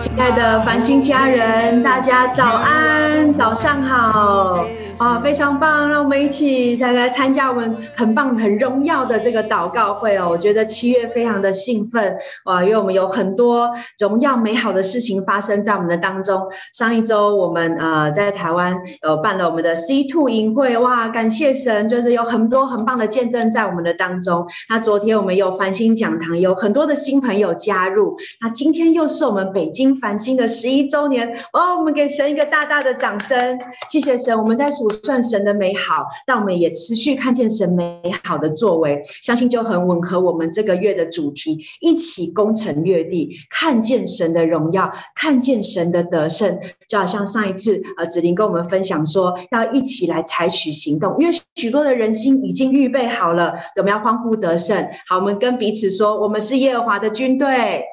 亲爱的繁星家人，大家早安，早上好。啊，非常棒！让我们一起来来参加我们很棒、很荣耀的这个祷告会哦。我觉得七月非常的兴奋哇，因为我们有很多荣耀美好的事情发生在我们的当中。上一周我们呃在台湾呃办了我们的 C Two 营会哇，感谢神，就是有很多很棒的见证在我们的当中。那昨天我们有繁星讲堂，有很多的新朋友加入。那今天又是我们北京。繁星的十一周年哦，我们给神一个大大的掌声，谢谢神。我们在数算神的美好，但我们也持续看见神美好的作为，相信就很吻合我们这个月的主题：一起攻城略地，看见神的荣耀，看见神的得胜。就好像上一次呃，子琳跟我们分享说，要一起来采取行动，因为许多的人心已经预备好了，我们要欢呼得胜。好，我们跟彼此说，我们是耶和华的军队。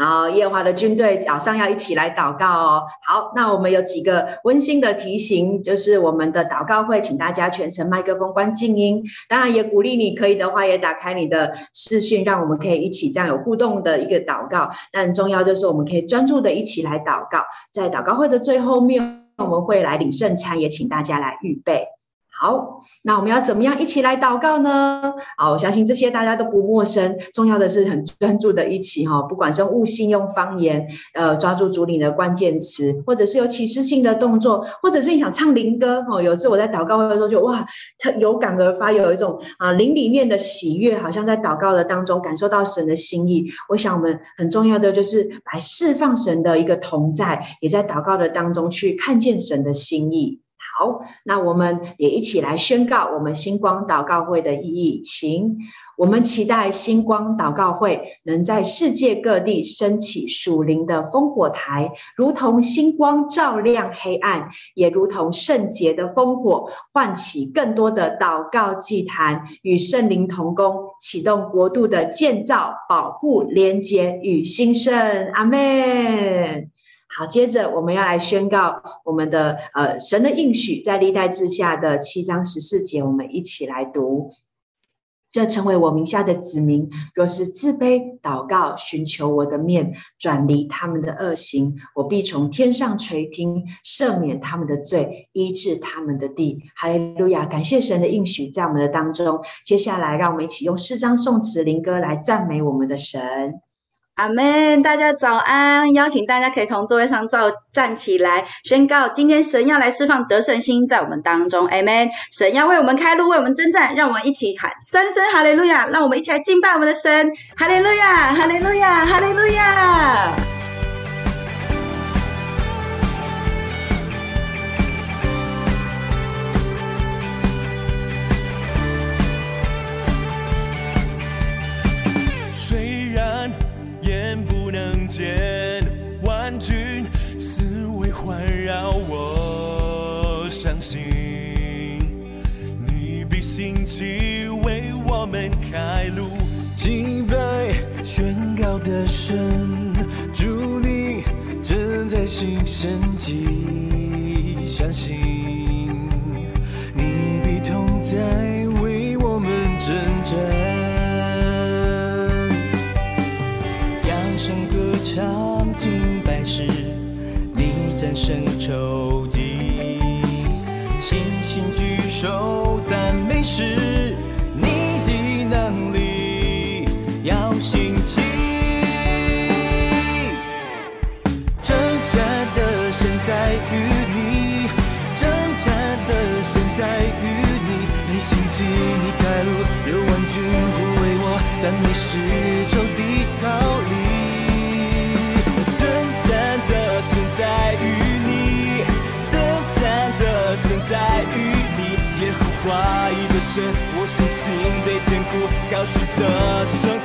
好，夜华的军队早上要一起来祷告哦。好，那我们有几个温馨的提醒，就是我们的祷告会，请大家全程麦克风关静音。当然，也鼓励你可以的话，也打开你的视讯，让我们可以一起这样有互动的一个祷告。那很重要就是我们可以专注的一起来祷告。在祷告会的最后面，我们会来领圣餐，也请大家来预备。好，那我们要怎么样一起来祷告呢？好，我相信这些大家都不陌生。重要的是很专注的一起哈，不管是悟性、用方言，呃，抓住主领的关键词，或者是有启示性的动作，或者是你想唱灵歌哦。有一次我在祷告会的时候就，哇，他有感而发，有一种啊灵里面的喜悦，好像在祷告的当中感受到神的心意。我想我们很重要的就是来释放神的一个同在，也在祷告的当中去看见神的心意。好，那我们也一起来宣告我们星光祷告会的意义。请我们期待星光祷告会能在世界各地升起属灵的烽火台，如同星光照亮黑暗，也如同圣洁的烽火唤起更多的祷告祭坛，与圣灵同工，启动国度的建造、保护、连接与兴盛。阿门。好，接着我们要来宣告我们的呃神的应许，在历代志下的七章十四节，我们一起来读。这成为我名下的子民，若是自卑祷告，寻求我的面，转离他们的恶行，我必从天上垂听，赦免他们的罪，医治他们的地。哈利路亚！感谢神的应许在我们的当中。接下来，让我们一起用四章、颂词、灵歌来赞美我们的神。阿门！大家早安！邀请大家可以从座位上站站起来，宣告今天神要来释放得胜心在我们当中。阿门！神要为我们开路，为我们征战，让我们一起喊三声哈利路亚！让我们一起来敬拜我们的神！哈利路亚！哈利路亚！哈利路亚！见万军四围环绕，我相信你必兴起为我们开路。敬拜宣告的神，主你正在行神迹，相信你必同在我信心被坚固，高举的双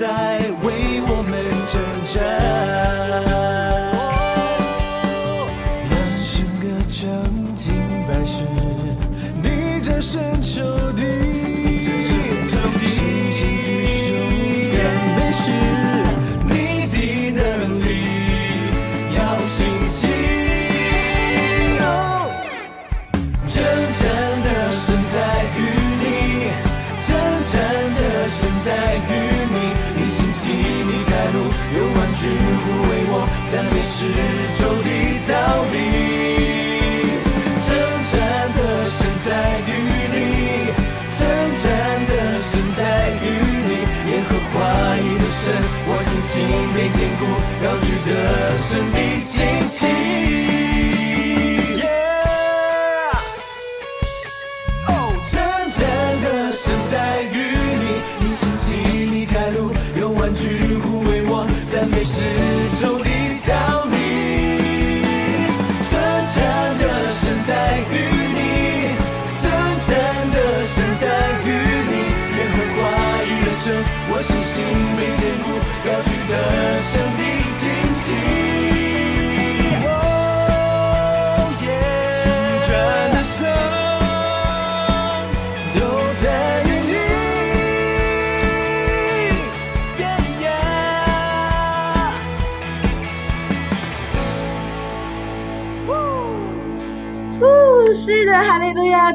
同是注定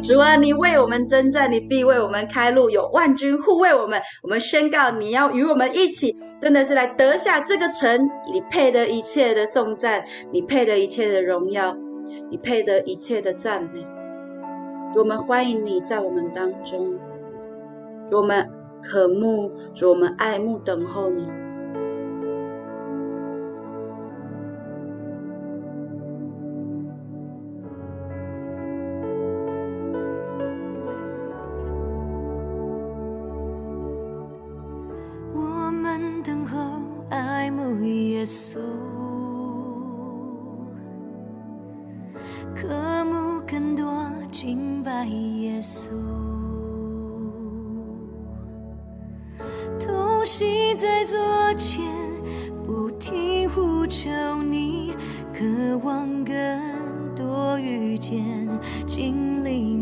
主啊，你为我们征战，你必为我们开路，有万军护卫我们。我们宣告，你要与我们一起，真的是来得下这个城。你配得一切的颂赞，你配得一切的荣耀，你配得一切的赞美。我们欢迎你在我们当中，我们渴慕，我们爱慕等候你。爱耶稣，痛心在左前，不停呼求你，渴望更多遇见经历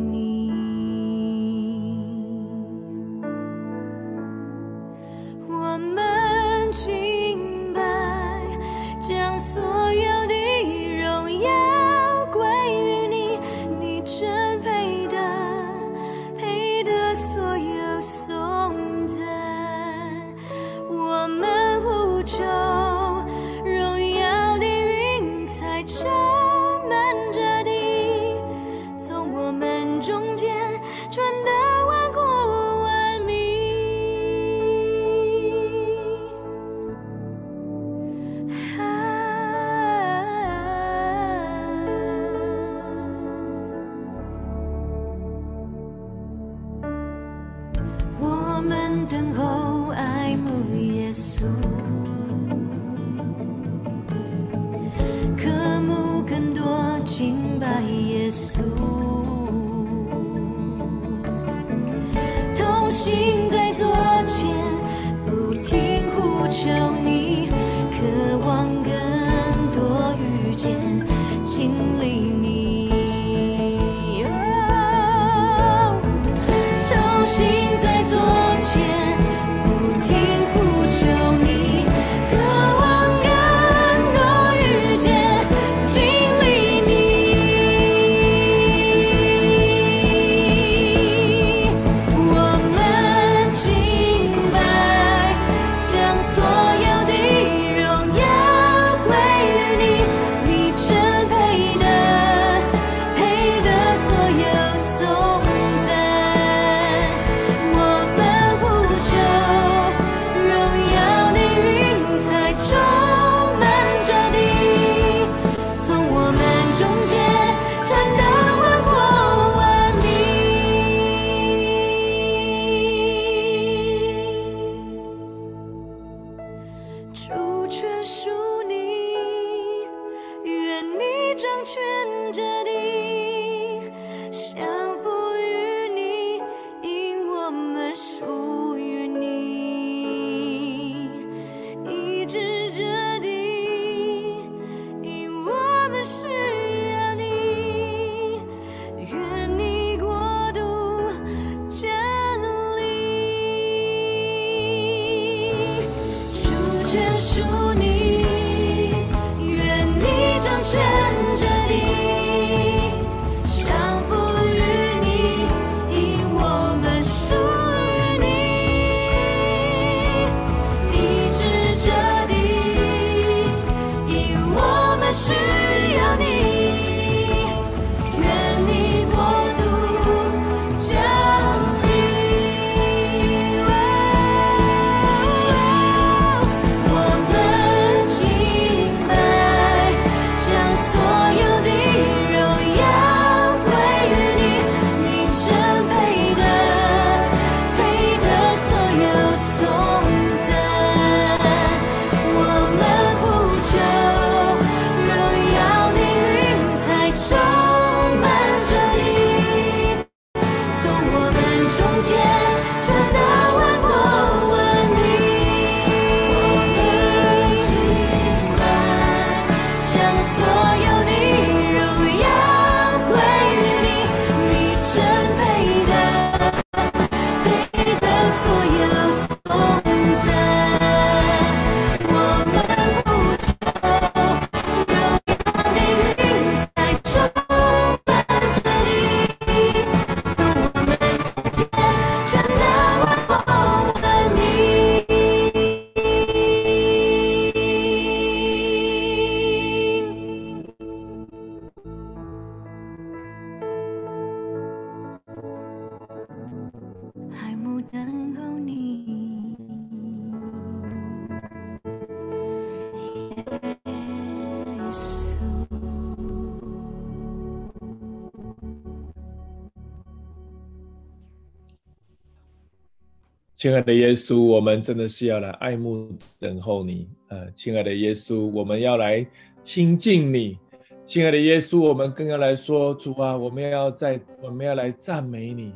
亲爱的耶稣，我们真的是要来爱慕等候你。呃，亲爱的耶稣，我们要来亲近你。亲爱的耶稣，我们更要来说主啊，我们要在我们要来赞美你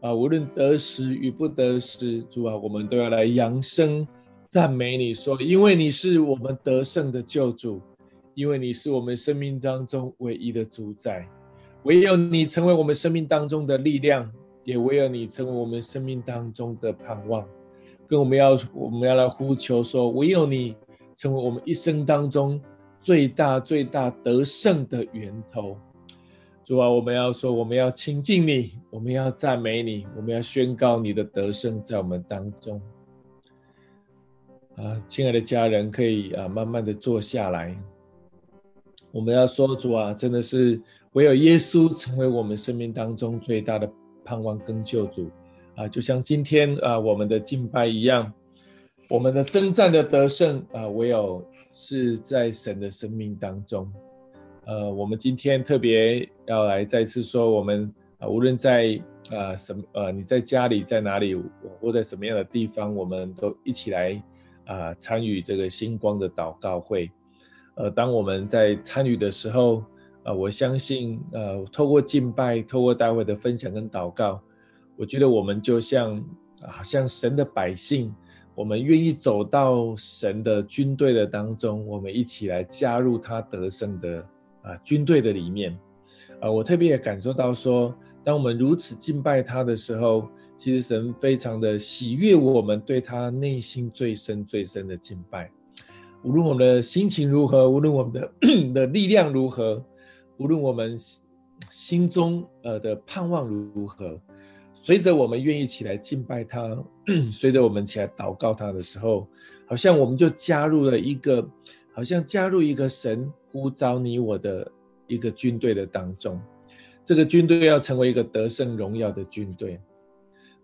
啊，无论得失与不得失，主啊，我们都要来扬声赞美你，说，因为你是我们得胜的救主，因为你是我们生命当中唯一的主宰，唯有你成为我们生命当中的力量。也唯有你成为我们生命当中的盼望，跟我们要我们要来呼求说，唯有你成为我们一生当中最大最大得胜的源头。主啊，我们要说，我们要亲近你，我们要赞美你，我们要宣告你的得胜在我们当中。啊，亲爱的家人，可以啊慢慢的坐下来。我们要说，主啊，真的是唯有耶稣成为我们生命当中最大的。盼望跟救主啊，就像今天啊，我们的敬拜一样，我们的征战的得胜啊，唯有是在神的生命当中。呃，我们今天特别要来再次说，我们啊，无论在啊什么呃，你在家里在哪里，或在什么样的地方，我们都一起来啊参与这个星光的祷告会。呃，当我们在参与的时候。啊，我相信，呃，透过敬拜，透过大会的分享跟祷告，我觉得我们就像，好像神的百姓，我们愿意走到神的军队的当中，我们一起来加入他得胜的啊军队的里面。啊，我特别也感受到说，当我们如此敬拜他的时候，其实神非常的喜悦我们对他内心最深最深的敬拜。无论我们的心情如何，无论我们的 的力量如何。无论我们心中呃的盼望如何，随着我们愿意起来敬拜他，随着我们起来祷告他的时候，好像我们就加入了一个，好像加入一个神呼召你我的一个军队的当中。这个军队要成为一个得胜荣耀的军队。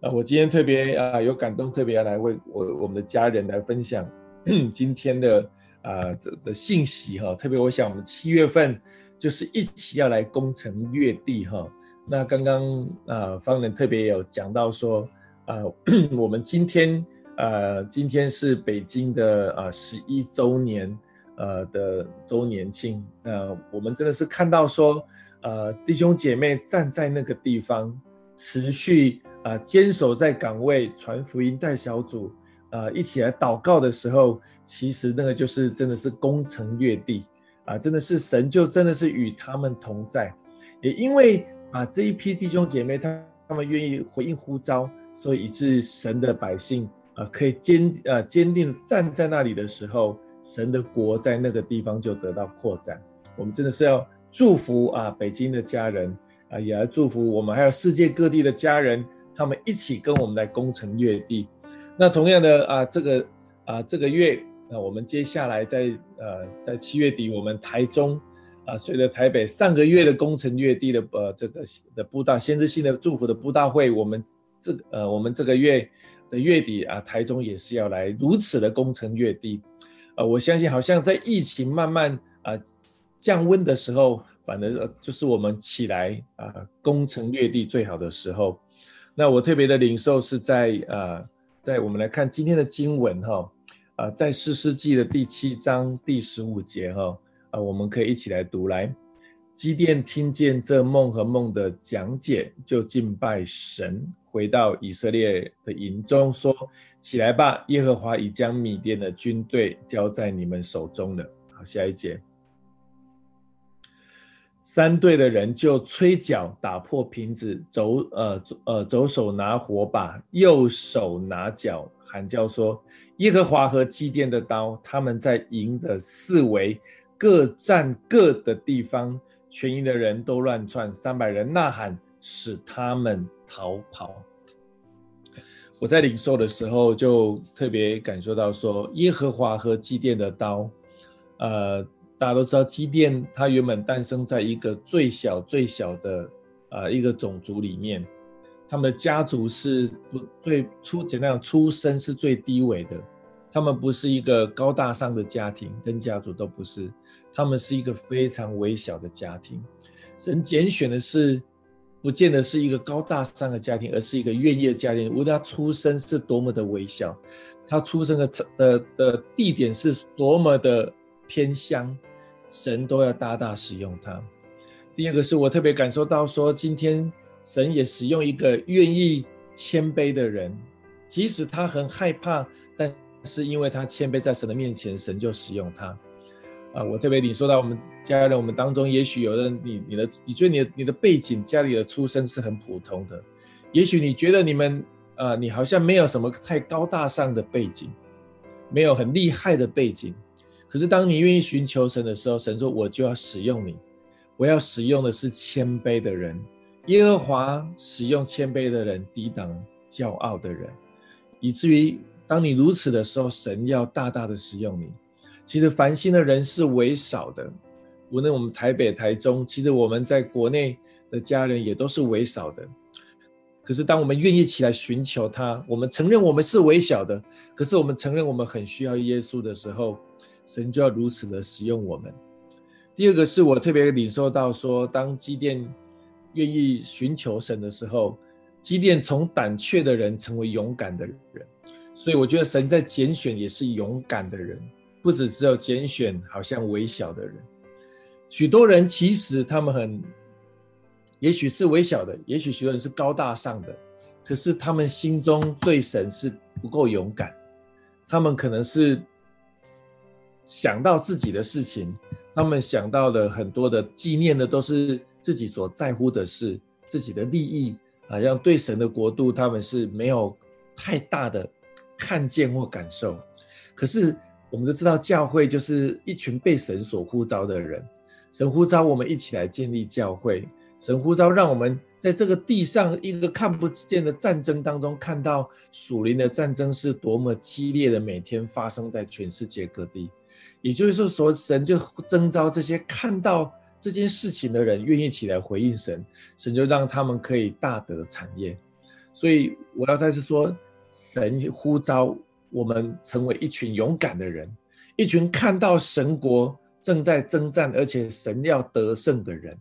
啊，我今天特别啊有感动，特别要来为我我们的家人来分享 今天的啊这的信息哈。特别我想我们七月份。就是一起要来攻城略地哈。那刚刚啊方人特别有讲到说啊，我们今天呃今天是北京的啊十一周年呃的周年庆，那我们真的是看到说，呃弟兄姐妹站在那个地方，持续啊坚守在岗位传福音带小组，呃一起来祷告的时候，其实那个就是真的是攻城略地啊，真的是神就真的是与他们同在，也因为啊这一批弟兄姐妹他他们愿意回应呼召，所以以致神的百姓啊可以坚呃坚定站在那里的时候。神的国在那个地方就得到扩展，我们真的是要祝福啊，北京的家人啊，也要祝福我们还有世界各地的家人，他们一起跟我们来攻城略地。那同样的啊，这个啊这个月，那我们接下来在呃在七月底，我们台中啊，随着台北上个月的攻城略地的呃这个的布道先知性的祝福的布道会，我们这呃我们这个月的月底啊，台中也是要来如此的攻城略地。呃，我相信好像在疫情慢慢啊、降温的时候，反而就是我们起来啊攻城略地最好的时候。那我特别的领受是在啊，在我们来看今天的经文哈啊，在士师记的第七章第十五节哈啊，我们可以一起来读来。基甸听见这梦和梦的讲解，就敬拜神，回到以色列的营中，说：“起来吧，耶和华已将米甸的军队交在你们手中了。”好，下一节，三队的人就吹角，打破瓶子，左呃呃左手拿火把，右手拿角，喊叫说：“耶和华和基甸的刀，他们在营的四围各站各的地方。”全营的人都乱窜，三百人呐喊，使他们逃跑。我在领受的时候，就特别感受到说，耶和华和基甸的刀。呃，大家都知道，基甸他原本诞生在一个最小最小的呃一个种族里面，他们的家族是不最出简单讲，出身是最低微的。他们不是一个高大上的家庭，跟家族都不是，他们是一个非常微小的家庭。神拣选的是，不见得是一个高大上的家庭，而是一个愿意的家庭。无论他出生是多么的微小，他出生的的的地点是多么的偏乡，神都要大大使用他。第二个是我特别感受到说，今天神也使用一个愿意谦卑的人，即使他很害怕，但。是因为他谦卑在神的面前，神就使用他。啊，我特别领受到我们家人，我们当中也许有人，你你的你觉得你你的背景，家里的出身是很普通的，也许你觉得你们啊，你好像没有什么太高大上的背景，没有很厉害的背景。可是当你愿意寻求神的时候，神说我就要使用你，我要使用的是谦卑的人。耶和华使用谦卑的人抵挡骄傲的人，以至于。当你如此的时候，神要大大的使用你。其实烦心的人是微少的，无论我们台北、台中，其实我们在国内的家人也都是微少的。可是当我们愿意起来寻求他，我们承认我们是微小的，可是我们承认我们很需要耶稣的时候，神就要如此的使用我们。第二个是我特别领受到说，当基甸愿意寻求神的时候，基甸从胆怯的人成为勇敢的人。所以我觉得神在拣选也是勇敢的人，不只只有拣选好像微小的人。许多人其实他们很，也许是微小的，也许许多人是高大上的，可是他们心中对神是不够勇敢。他们可能是想到自己的事情，他们想到的很多的纪念的都是自己所在乎的事，自己的利益，好像对神的国度他们是没有太大的。看见或感受，可是我们都知道，教会就是一群被神所呼召的人。神呼召我们一起来建立教会，神呼召让我们在这个地上一个看不见的战争当中，看到属灵的战争是多么激烈的，每天发生在全世界各地。也就是说，神就征召这些看到这件事情的人，愿意起来回应神，神就让他们可以大得产业。所以我要再次说。神呼召我们成为一群勇敢的人，一群看到神国正在征战，而且神要得胜的人，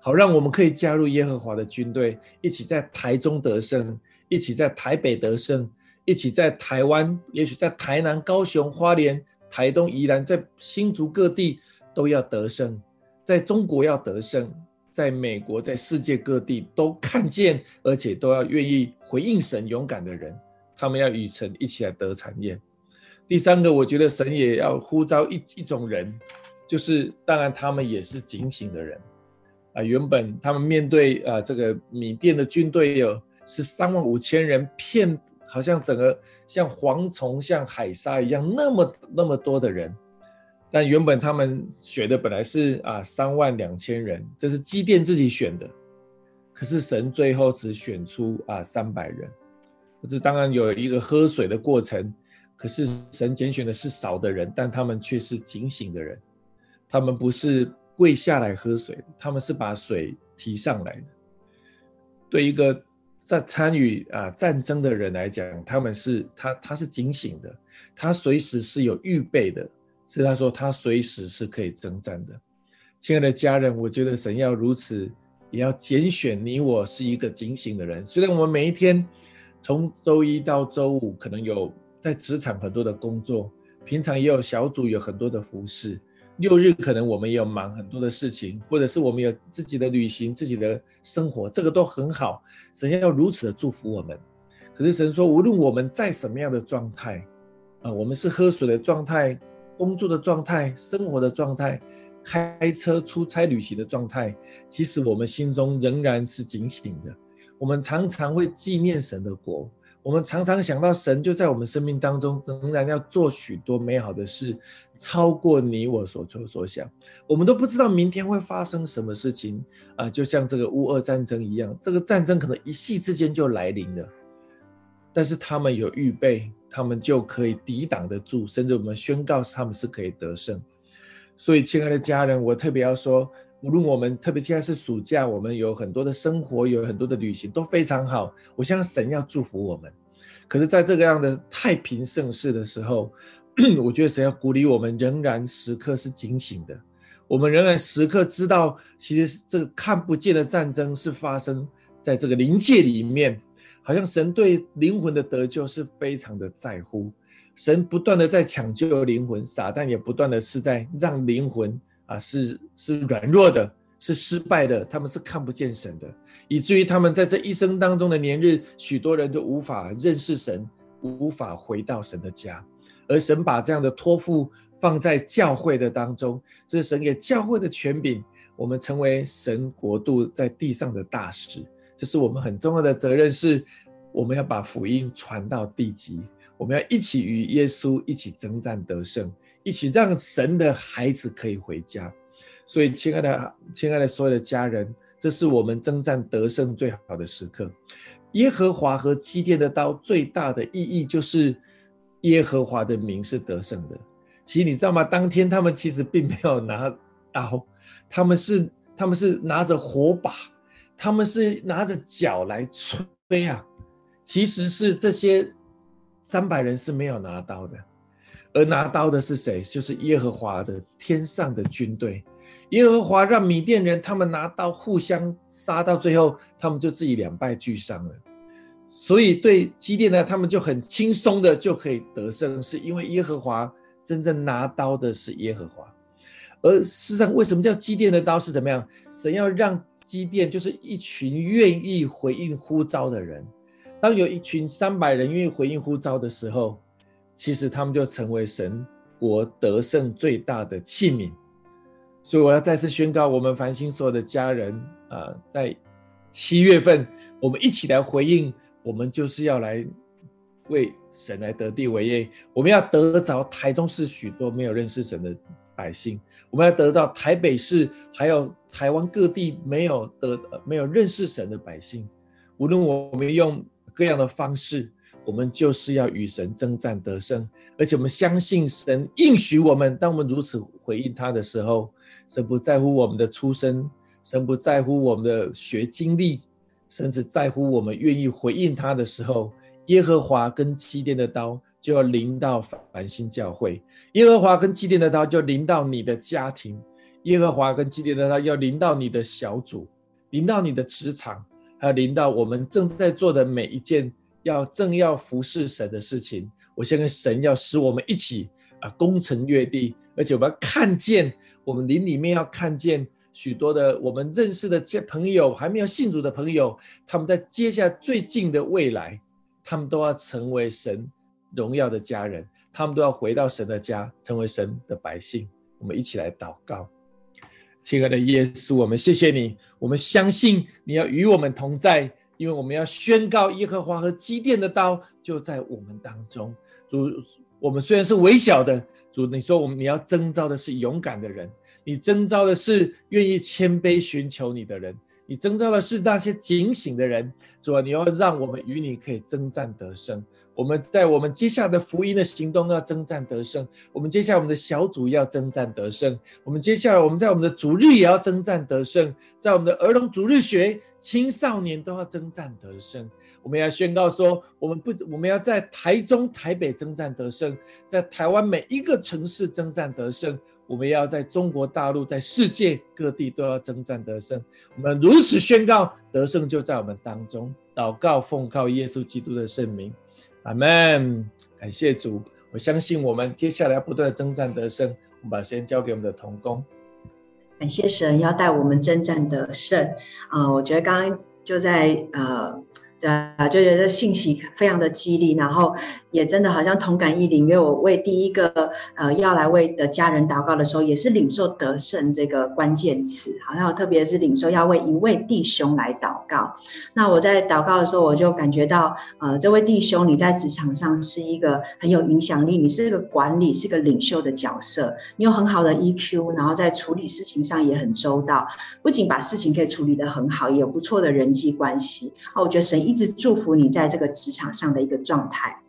好让我们可以加入耶和华的军队，一起在台中得胜，一起在台北得胜，一起在台湾，也许在台南、高雄、花莲台东、宜兰，在新竹各地都要得胜，在中国要得胜，在美国，在世界各地都看见，而且都要愿意回应神勇敢的人，他们要与神一起来得产业。第三个，我觉得神也要呼召一一种人，就是当然他们也是警醒的人啊。原本他们面对啊这个缅甸的军队有是三万五千人，骗。好像整个像蝗虫、像海沙一样，那么那么多的人，但原本他们选的本来是啊三万两千人，这是机电自己选的，可是神最后只选出啊三百人，这当然有一个喝水的过程，可是神拣选的是少的人，但他们却是警醒的人，他们不是跪下来喝水，他们是把水提上来的，对一个。在参与啊战争的人来讲，他们是他他是警醒的，他随时是有预备的，是他说他随时是可以征战的。亲爱的家人，我觉得神要如此，也要拣选你我是一个警醒的人。虽然我们每一天从周一到周五可能有在职场很多的工作，平常也有小组有很多的服饰。六日可能我们也有忙很多的事情，或者是我们有自己的旅行、自己的生活，这个都很好。神要如此的祝福我们。可是神说，无论我们在什么样的状态，啊，我们是喝水的状态、工作的状态、生活的状态、开车出差旅行的状态，其实我们心中仍然是警醒的。我们常常会纪念神的国。我们常常想到神就在我们生命当中，仍然要做许多美好的事，超过你我所求所想。我们都不知道明天会发生什么事情啊，就像这个乌俄战争一样，这个战争可能一夕之间就来临了。但是他们有预备，他们就可以抵挡得住，甚至我们宣告他们是可以得胜。所以，亲爱的家人，我特别要说。无论我们特别现在是暑假，我们有很多的生活，有很多的旅行，都非常好。我相信神要祝福我们。可是，在这个样的太平盛世的时候，我觉得神要鼓励我们，仍然时刻是警醒的。我们仍然时刻知道，其实这个看不见的战争是发生在这个灵界里面。好像神对灵魂的得救是非常的在乎。神不断的在抢救灵魂，撒旦也不断的是在让灵魂。啊，是是软弱的，是失败的，他们是看不见神的，以至于他们在这一生当中的年日，许多人都无法认识神，无法回到神的家。而神把这样的托付放在教会的当中，这是神给教会的权柄，我们成为神国度在地上的大使，这是我们很重要的责任，是我们要把福音传到地极，我们要一起与耶稣一起征战得胜。一起让神的孩子可以回家，所以亲爱的、亲爱的所有的家人，这是我们征战得胜最好的时刻。耶和华和基甸的刀最大的意义就是耶和华的名是得胜的。其实你知道吗？当天他们其实并没有拿刀，他们是他们是拿着火把，他们是拿着脚来吹啊。其实是这些三百人是没有拿刀的。而拿刀的是谁？就是耶和华的天上的军队。耶和华让缅甸人他们拿刀互相杀，到最后他们就自己两败俱伤了。所以对基甸呢，他们就很轻松的就可以得胜，是因为耶和华真正拿刀的是耶和华。而事实上，为什么叫基甸的刀是怎么样？神要让基甸就是一群愿意回应呼召的人。当有一群三百人愿意回应呼召的时候。其实他们就成为神国得胜最大的器皿，所以我要再次宣告，我们繁星所有的家人啊，在七月份，我们一起来回应，我们就是要来为神来得地为业，我们要得着台中市许多没有认识神的百姓，我们要得到台北市还有台湾各地没有得没有认识神的百姓，无论我们用各样的方式。我们就是要与神征战得胜，而且我们相信神应许我们。当我们如此回应他的时候，神不在乎我们的出身，神不在乎我们的学经历，甚至在乎我们愿意回应他的时候，耶和华跟基甸的刀就要临到繁星教会，耶和华跟基甸的刀就临到你的家庭，耶和华跟基甸的刀要临到你的小组，临到你的职场，还有临到我们正在做的每一件。要正要服侍神的事情，我相信神要使我们一起啊攻城略地，而且我们要看见我们灵里面要看见许多的我们认识的这些朋友还没有信主的朋友，他们在接下来最近的未来，他们都要成为神荣耀的家人，他们都要回到神的家，成为神的百姓。我们一起来祷告。亲爱的耶稣，我们谢谢你，我们相信你要与我们同在，因为我们要宣告耶和华和基甸的刀就在我们当中。主，我们虽然是微小的，主，你说我们你要征召的是勇敢的人，你征召的是愿意谦卑寻求你的人，你征召的是那些警醒的人。主啊，你要让我们与你可以征战得胜。我们在我们接下来的福音的行动要征战得胜，我们接下来我们的小组要征战得胜，我们接下来我们在我们的主日也要征战得胜，在我们的儿童主日学、青少年都要征战得胜。我们要宣告说，我们不，我们要在台中、台北征战得胜，在台湾每一个城市征战得胜。我们要在中国大陆，在世界各地都要征战得胜。我们如此宣告，得胜就在我们当中。祷告，奉靠耶稣基督的圣名。阿门，感谢主，我相信我们接下来要不断的征战得胜。我们把时间交给我们的同工，感谢神要带我们征战得胜啊、我觉得刚刚就在呃。对啊，就觉得信息非常的激励，然后也真的好像同感一领，因为我为第一个呃要来为的家人祷告的时候，也是领受得胜这个关键词，好像特别是领受要为一位弟兄来祷告。那我在祷告的时候，我就感觉到，呃，这位弟兄你在职场上是一个很有影响力，你是一个管理，是个领袖的角色，你有很好的 EQ，然后在处理事情上也很周到，不仅把事情可以处理得很好，也有不错的人际关系。啊，我觉得神。一直祝福你在这个职场上的一个状态。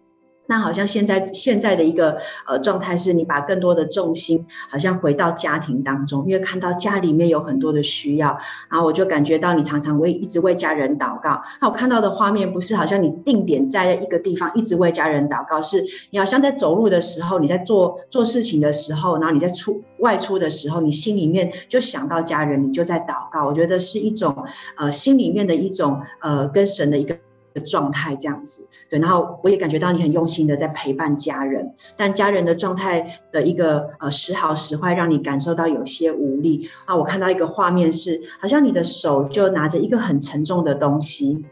那好像现在现在的一个呃状态是，你把更多的重心好像回到家庭当中，因为看到家里面有很多的需要，然后我就感觉到你常常为一直为家人祷告。那我看到的画面不是好像你定点在一个地方一直为家人祷告，是你好像在走路的时候，你在做做事情的时候，然后你在出外出的时候，你心里面就想到家人，你就在祷告。我觉得是一种呃心里面的一种呃跟神的一个状态这样子。对，然后我也感觉到你很用心的在陪伴家人，但家人的状态的一个呃时好时坏，让你感受到有些无力啊。我看到一个画面是，好像你的手就拿着一个很沉重的东西，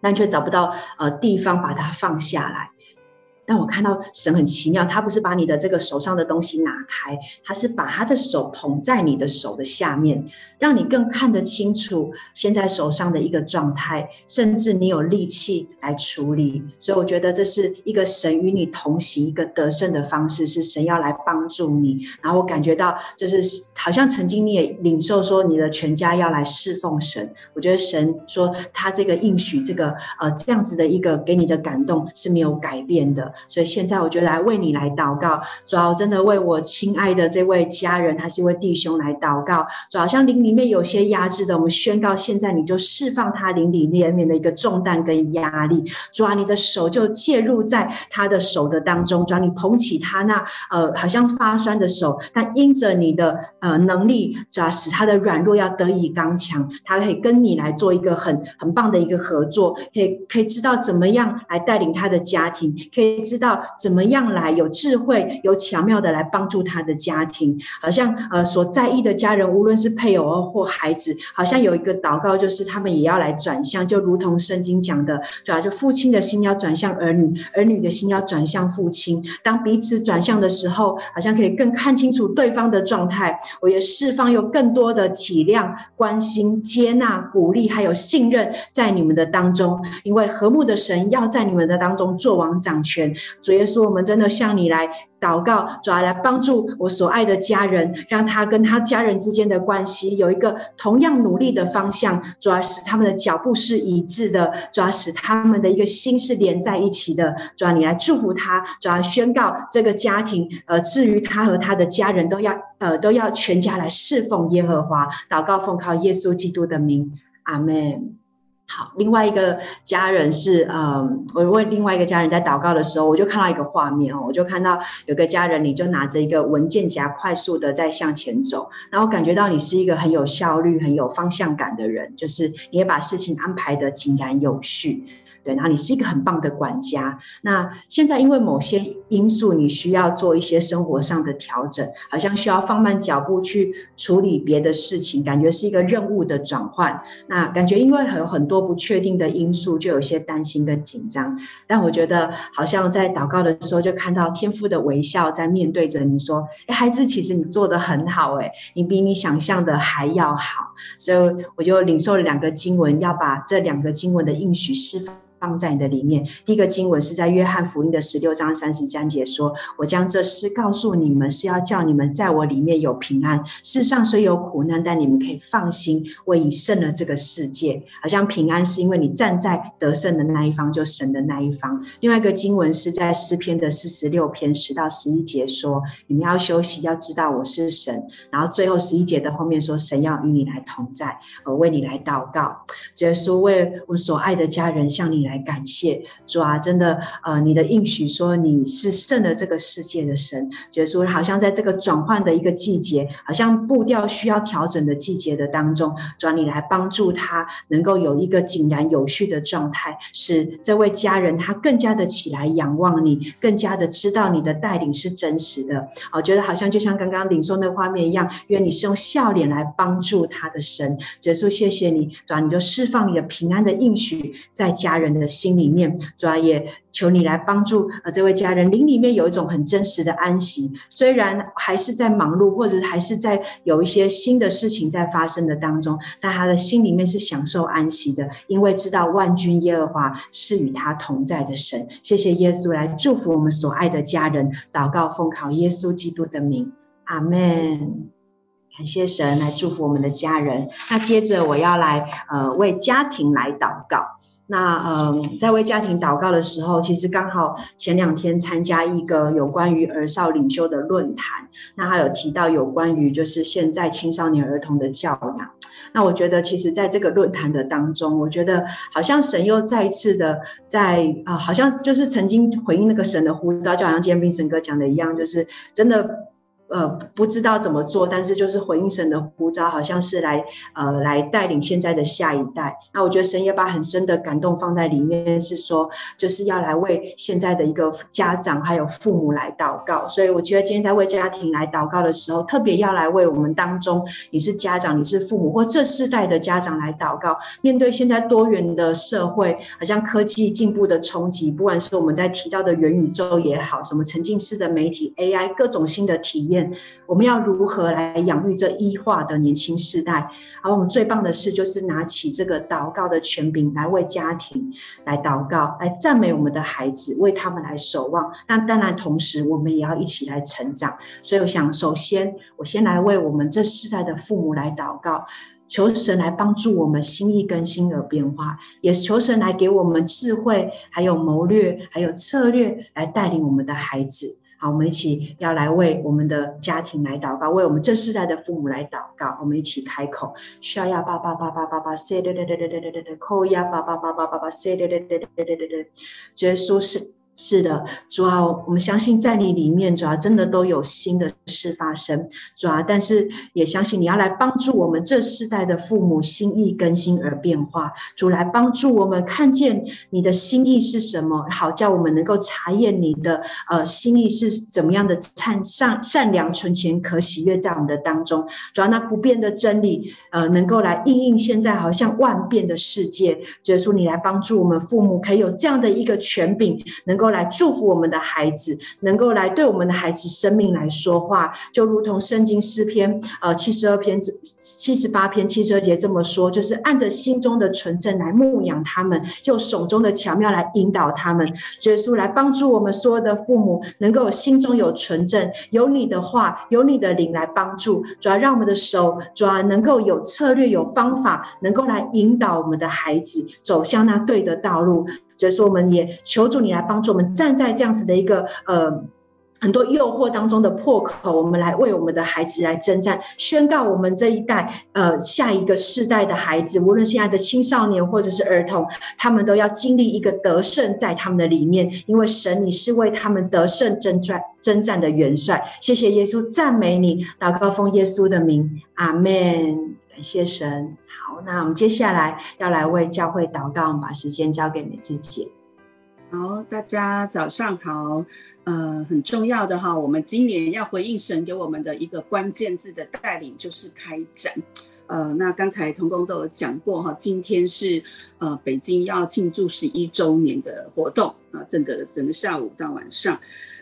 但却找不到呃地方把它放下来。但我看到神很奇妙，他不是把你的这个手上的东西拿开，他是把他的手捧在你的手的下面，让你更看得清楚现在手上的一个状态，甚至你有力气来处理。所以我觉得这是一个神与你同行一个得胜的方式，是神要来帮助你。然后我感觉到，就是好像曾经你也领受说你的全家要来侍奉神。我觉得神说他这个应许，这个呃这样子的一个给你的感动是没有改变的。所以现在我就来为你来祷告，主要真的为我亲爱的这位家人，他是一位弟兄来祷告。主要像灵里面有些压制的，我们宣告现在你就释放他灵里面的一个重担跟压力。主啊，你的手就介入在他的手的当中，主啊，你捧起他那呃好像发酸的手，但因着你的呃能力，主要使他的软弱要得以刚强，他可以跟你来做一个很很棒的一个合作，可以可以知道怎么样来带领他的家庭，可以。知道怎么样来有智慧、有巧妙的来帮助他的家庭，好像呃所在意的家人，无论是配偶或孩子，好像有一个祷告，就是他们也要来转向，就如同圣经讲的，主要就父亲的心要转向儿女，儿女的心要转向父亲。当彼此转向的时候，好像可以更看清楚对方的状态。我也释放有更多的体谅、关心、接纳、鼓励，还有信任在你们的当中，因为和睦的神要在你们的当中做王掌权。主耶稣，我们真的向你来祷告，主要来帮助我所爱的家人，让他跟他家人之间的关系有一个同样努力的方向，主要使他们的脚步是一致的，主要使他们的一个心是连在一起的。主要你来祝福他，主要宣告这个家庭，呃，至于他和他的家人都要，呃，都要全家来侍奉耶和华。祷告奉靠耶稣基督的名，阿门。好，另外一个家人是，嗯，我为另外一个家人在祷告的时候，我就看到一个画面哦，我就看到有个家人，你就拿着一个文件夹，快速的在向前走，然后感觉到你是一个很有效率、很有方向感的人，就是你也把事情安排得井然有序。对，然后你是一个很棒的管家。那现在因为某些因素，你需要做一些生活上的调整，好像需要放慢脚步去处理别的事情，感觉是一个任务的转换。那感觉因为有很多不确定的因素，就有些担心跟紧张。但我觉得好像在祷告的时候，就看到天父的微笑在面对着你说：“哎，孩子，其实你做得很好，哎，你比你想象的还要好。”所以我就领受了两个经文，要把这两个经文的应许释放。放在你的里面。第一个经文是在约翰福音的十六章三十三节说：“我将这事告诉你们，是要叫你们在我里面有平安。世上虽有苦难，但你们可以放心，我已胜了这个世界。好像平安是因为你站在得胜的那一方，就神的那一方。另外一个经文是在诗篇的四十六篇十到十一节说：你们要休息，要知道我是神。然后最后十一节的后面说：神要与你来同在，我为你来祷告。耶稣为我所爱的家人向你来。来感谢主啊，真的，呃，你的应许说你是胜了这个世界的神，觉得说好像在这个转换的一个季节，好像步调需要调整的季节的当中，主啊，你来帮助他能够有一个井然有序的状态，使这位家人他更加的起来仰望你，更加的知道你的带领是真实的。我觉得好像就像刚刚领受那画面一样，愿你是用笑脸来帮助他的神，觉得说谢谢你，主啊，你就释放你的平安的应许在家人的。的心里面，主要也求你来帮助呃这位家人，灵里面有一种很真实的安息，虽然还是在忙碌，或者还是在有一些新的事情在发生的当中，但他的心里面是享受安息的，因为知道万军耶和华是与他同在的神。谢谢耶稣来祝福我们所爱的家人，祷告奉靠耶稣基督的名，阿门。感谢神来祝福我们的家人。那接着我要来呃为家庭来祷告。那呃在为家庭祷告的时候，其实刚好前两天参加一个有关于儿少领袖的论坛，那还有提到有关于就是现在青少年儿童的教养。那我觉得其实在这个论坛的当中，我觉得好像神又再一次的在啊、好像就是曾经回应那个神的呼召，就好像今天 Vincent 哥讲的一样，就是真的。呃，不知道怎么做，但是就是回应神的呼召，好像是来呃来带领现在的下一代。那我觉得神也把很深的感动放在里面，是说就是要来为现在的一个家长还有父母来祷告。所以我觉得今天在为家庭来祷告的时候，特别要来为我们当中你是家长、你是父母或这世代的家长来祷告。面对现在多元的社会，好像科技进步的冲击，不管是我们在提到的元宇宙也好，什么沉浸式的媒体、AI 各种新的体验。我们要如何来养育这一化的年轻世代？而我们最棒的事就是拿起这个祷告的权柄，来为家庭来祷告，来赞美我们的孩子，为他们来守望。但当然，同时我们也要一起来成长。所以，我想首先，我先来为我们这世代的父母来祷告，求神来帮助我们心意更新而变化，也求神来给我们智慧，还有谋略，还有策略，来带领我们的孩子。好，我们一起要来为我们的家庭来祷告，为我们这世代的父母来祷告。我们一起开口，需要呀，爸爸爸爸爸爸，塞的的的的的的的，扣呀，爸爸爸爸爸爸，塞的的的的的的的，耶稣是。是的，主啊，我们相信在你里面，主啊，真的都有新的事发生，主啊，但是也相信你要来帮助我们这世代的父母心意更新而变化，主来帮助我们看见你的心意是什么，好叫我们能够查验你的呃心意是怎么样的善善善良纯全可喜悦在我们的当中，主啊，那不变的真理呃能够来应应现在好像万变的世界，耶稣你来帮助我们父母可以有这样的一个权柄，能够。来祝福我们的孩子，能够来对我们的孩子生命来说话，就如同圣经诗篇呃七十二篇七十八篇七十二节这么说，就是按着心中的纯正来牧养他们，用手中的巧妙来引导他们。耶稣来帮助我们所有的父母，能够心中有纯正，有你的话，有你的灵来帮助，主要让我们的手，主要能够有策略、有方法，能够来引导我们的孩子走向那对的道路。所以说，我们也求助你来帮助我们，站在这样子的一个呃很多诱惑当中的破口，我们来为我们的孩子来征战，宣告我们这一代呃下一个世代的孩子，无论现在的青少年或者是儿童，他们都要经历一个得胜在他们的里面，因为神你是为他们得胜征战征战的元帅。谢谢耶稣，赞美你，祷告奉耶稣的名，阿门。感谢神，好。那我们接下来要来为教会祷告，我们把时间交给美智姐。好，大家早上好。呃，很重要的哈，我们今年要回应神给我们的一个关键字的带领，就是开展。呃，那刚才童工都有讲过哈，今天是呃北京要庆祝十一周年的活动啊，整个整个下午到晚上。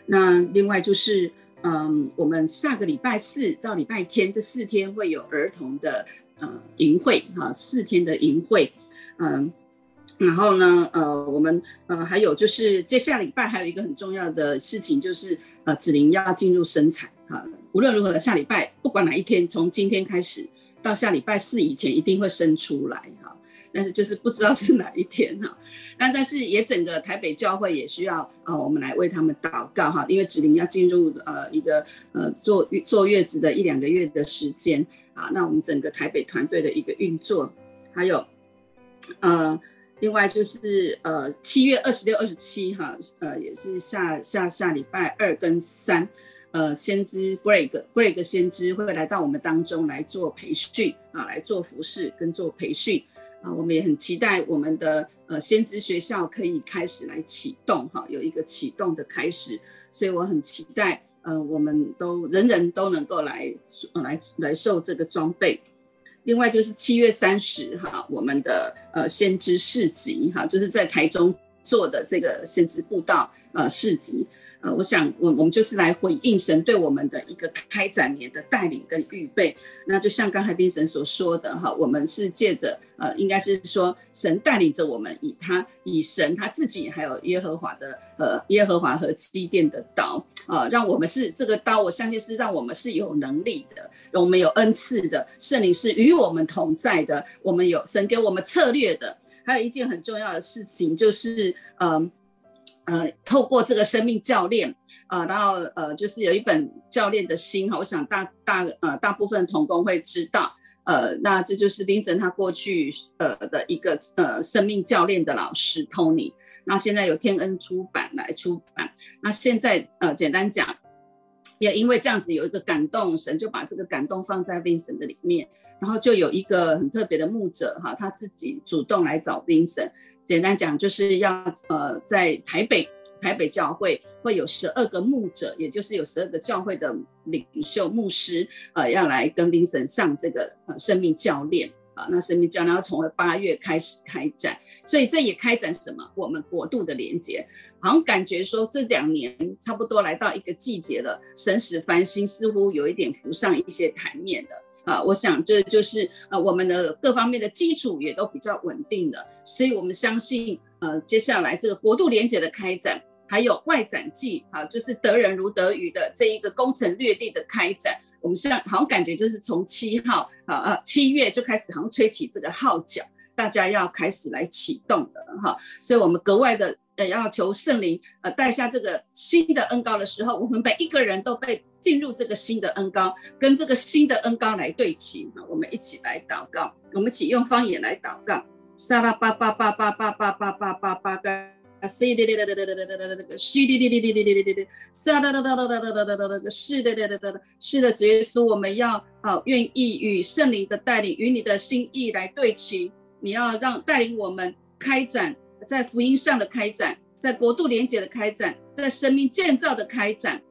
那另外就是，嗯，我们下个礼拜四到礼拜天这四天会有儿童的呃营会哈，四天的营会，嗯，然后呢，呃，我们呃还有就是，接下礼拜还有一个很重要的事情，就是呃子玲要进入生产哈。无论如何，下礼拜不管哪一天，从今天开始到下礼拜四以前，一定会生出来哈。但是就是不知道是哪一天哈。那但是也整个台北教会也需要呃我们来为他们祷告哈，因为子玲要进入呃一个呃坐坐月子的一两个月的时间啊。那我们整个台北团队的一个运作，还有呃。另外就是呃七月二十六、二十七哈，呃也是下下下礼拜二跟三，呃先知 Greg Greg 先知会来到我们当中来做培训啊，来做服侍跟做培训啊，我们也很期待我们的呃先知学校可以开始来启动哈，有一个启动的开始，所以我很期待呃我们都人人都能够来来来受这个装备。另外就是七月三十哈，我们的呃先知市集哈，就是在台中做的这个先知布道呃市集。呃，我想我我们就是来回应神对我们的一个开展年的带领跟预备。那就像刚才丁神所说的哈，我们是借着呃，应该是说神带领着我们，以他以神他自己还有耶和华的呃耶和华和基甸的刀、呃，让我们是这个刀，我相信是让我们是有能力的，我们有恩赐的，圣灵是与我们同在的，我们有神给我们策略的。还有一件很重要的事情就是嗯。呃，透过这个生命教练、呃，然后呃，就是有一本教练的心哈，我想大大呃大部分同工会知道，呃，那这就是冰神他过去呃的一个呃生命教练的老师 Tony，那现在由天恩出版来出版，那现在呃简单讲，也因为这样子有一个感动，神就把这个感动放在 Vincent 的里面，然后就有一个很特别的牧者哈，他自己主动来找冰神。简单讲，就是要呃，在台北台北教会会有十二个牧者，也就是有十二个教会的领袖牧师，呃，要来跟 Vincent 上这个呃生命教练啊。那生命教练要从八月开始开展，所以这也开展什么？我们国度的连结，好像感觉说这两年差不多来到一个季节了，神使繁星似乎有一点浮上一些台面的。啊，我想这就是呃，我们的各方面的基础也都比较稳定的，所以我们相信呃，接下来这个国度连结的开展，还有外展季啊，就是得人如得鱼的这一个攻城略地的开展，我们现在好像感觉就是从七号啊啊七月就开始好像吹起这个号角，大家要开始来启动的哈，所以我们格外的呃。要求圣灵呃带下这个新的恩膏的时候，我们每一个人都被进入这个新的恩膏，跟这个新的恩膏来对齐。我们一起来祷告，我们一起用方言来祷告。沙拉巴巴巴巴巴巴巴巴巴巴嘎，西哩哩哩哩哩哩哩哩哩哩，西哩哩哩哩哩哩哩哩，沙啦啦啦啦啦啦啦啦啦，是的的的的，是的，主耶稣，我们要啊愿意与圣灵的带领，与你的心意来对齐。你要让带领我们开展。在福音上的开展，在国度连结的开展，在生命建造的开展，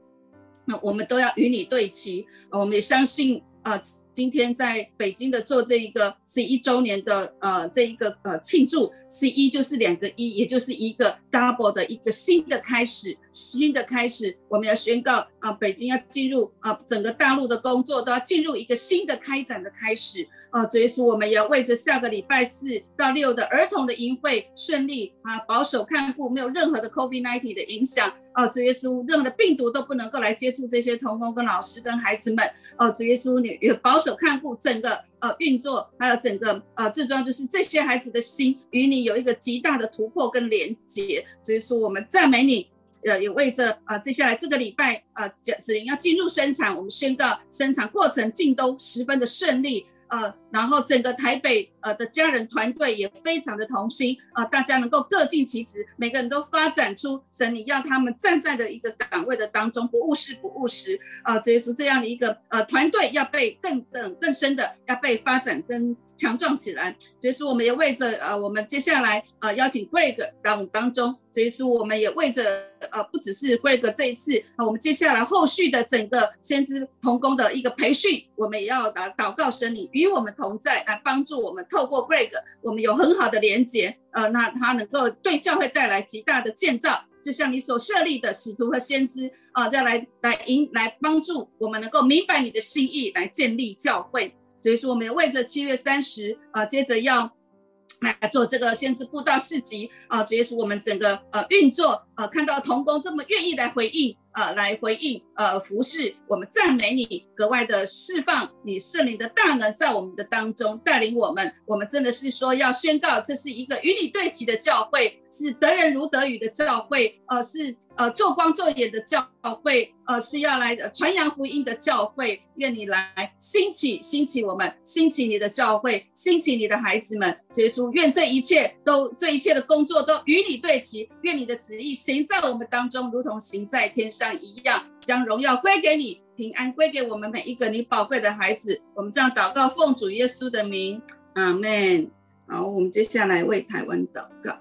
那我们都要与你对齐。我们也相信啊、今天在北京的做这一个十一周年的呃这一个呃庆祝，十一就是两个一，也就是一个 double 的一个新的开始，新的开始，我们要宣告啊、北京要进入啊、整个大陆的工作都要进入一个新的开展的开始。哦，主耶稣，我们也要为着下个礼拜四到六的儿童的营会顺利啊，保守看护，没有任何的 COVID-19 的影响。哦，主耶稣，任何的病毒都不能够来接触这些童工跟老师跟孩子们。哦，主耶稣，你也保守看护整个呃运作，还有整个呃最重要就是这些孩子的心与你有一个极大的突破跟连接。主耶稣，我们赞美你，呃，也为着啊接下来这个礼拜啊，子玲要进入生产，我们宣告生产过程尽都十分的顺利。呃，然后整个台北呃的家人团队也非常的同心啊、呃，大家能够各尽其职，每个人都发展出神你让他们站在的一个岗位的当中，不误事不误时啊，所以说这样的一个呃团队要被更更更深的要被发展跟强壮起来。所以说，我们也为着呃，我们接下来呃邀请 Greg 当当中，所以说我们也为着呃，不只是 Greg 这一次啊，我们接下来后续的整个先知同工的一个培训，我们也要祷祷告神你与我们同在，来帮助我们透过 Greg，我们有很好的连接，呃，那他能够对教会带来极大的建造。就像你所设立的使徒和先知啊，再来来引来帮助我们能够明白你的心意，来建立教会。所以说，我们为着七月三十啊，接着要来做这个先知布道四级啊，所以说我们整个呃运作啊，看到童工这么愿意来回应。呃，来回应，呃，服侍我们，赞美你，格外的释放你圣灵的大能在我们的当中带领我们。我们真的是说要宣告，这是一个与你对齐的教会，是得人如得雨的教会，呃，是呃做光做盐的教会，呃，是要来传扬福音的教会。愿你来兴起，兴起我们，兴起你的教会，兴起你的孩子们。耶稣，愿这一切都，这一切的工作都与你对齐。愿你的旨意行在我们当中，如同行在天上一样，将荣耀归给你，平安归给我们每一个你宝贵的孩子。我们这样祷告，奉主耶稣的名，阿门。好，我们接下来为台湾祷告。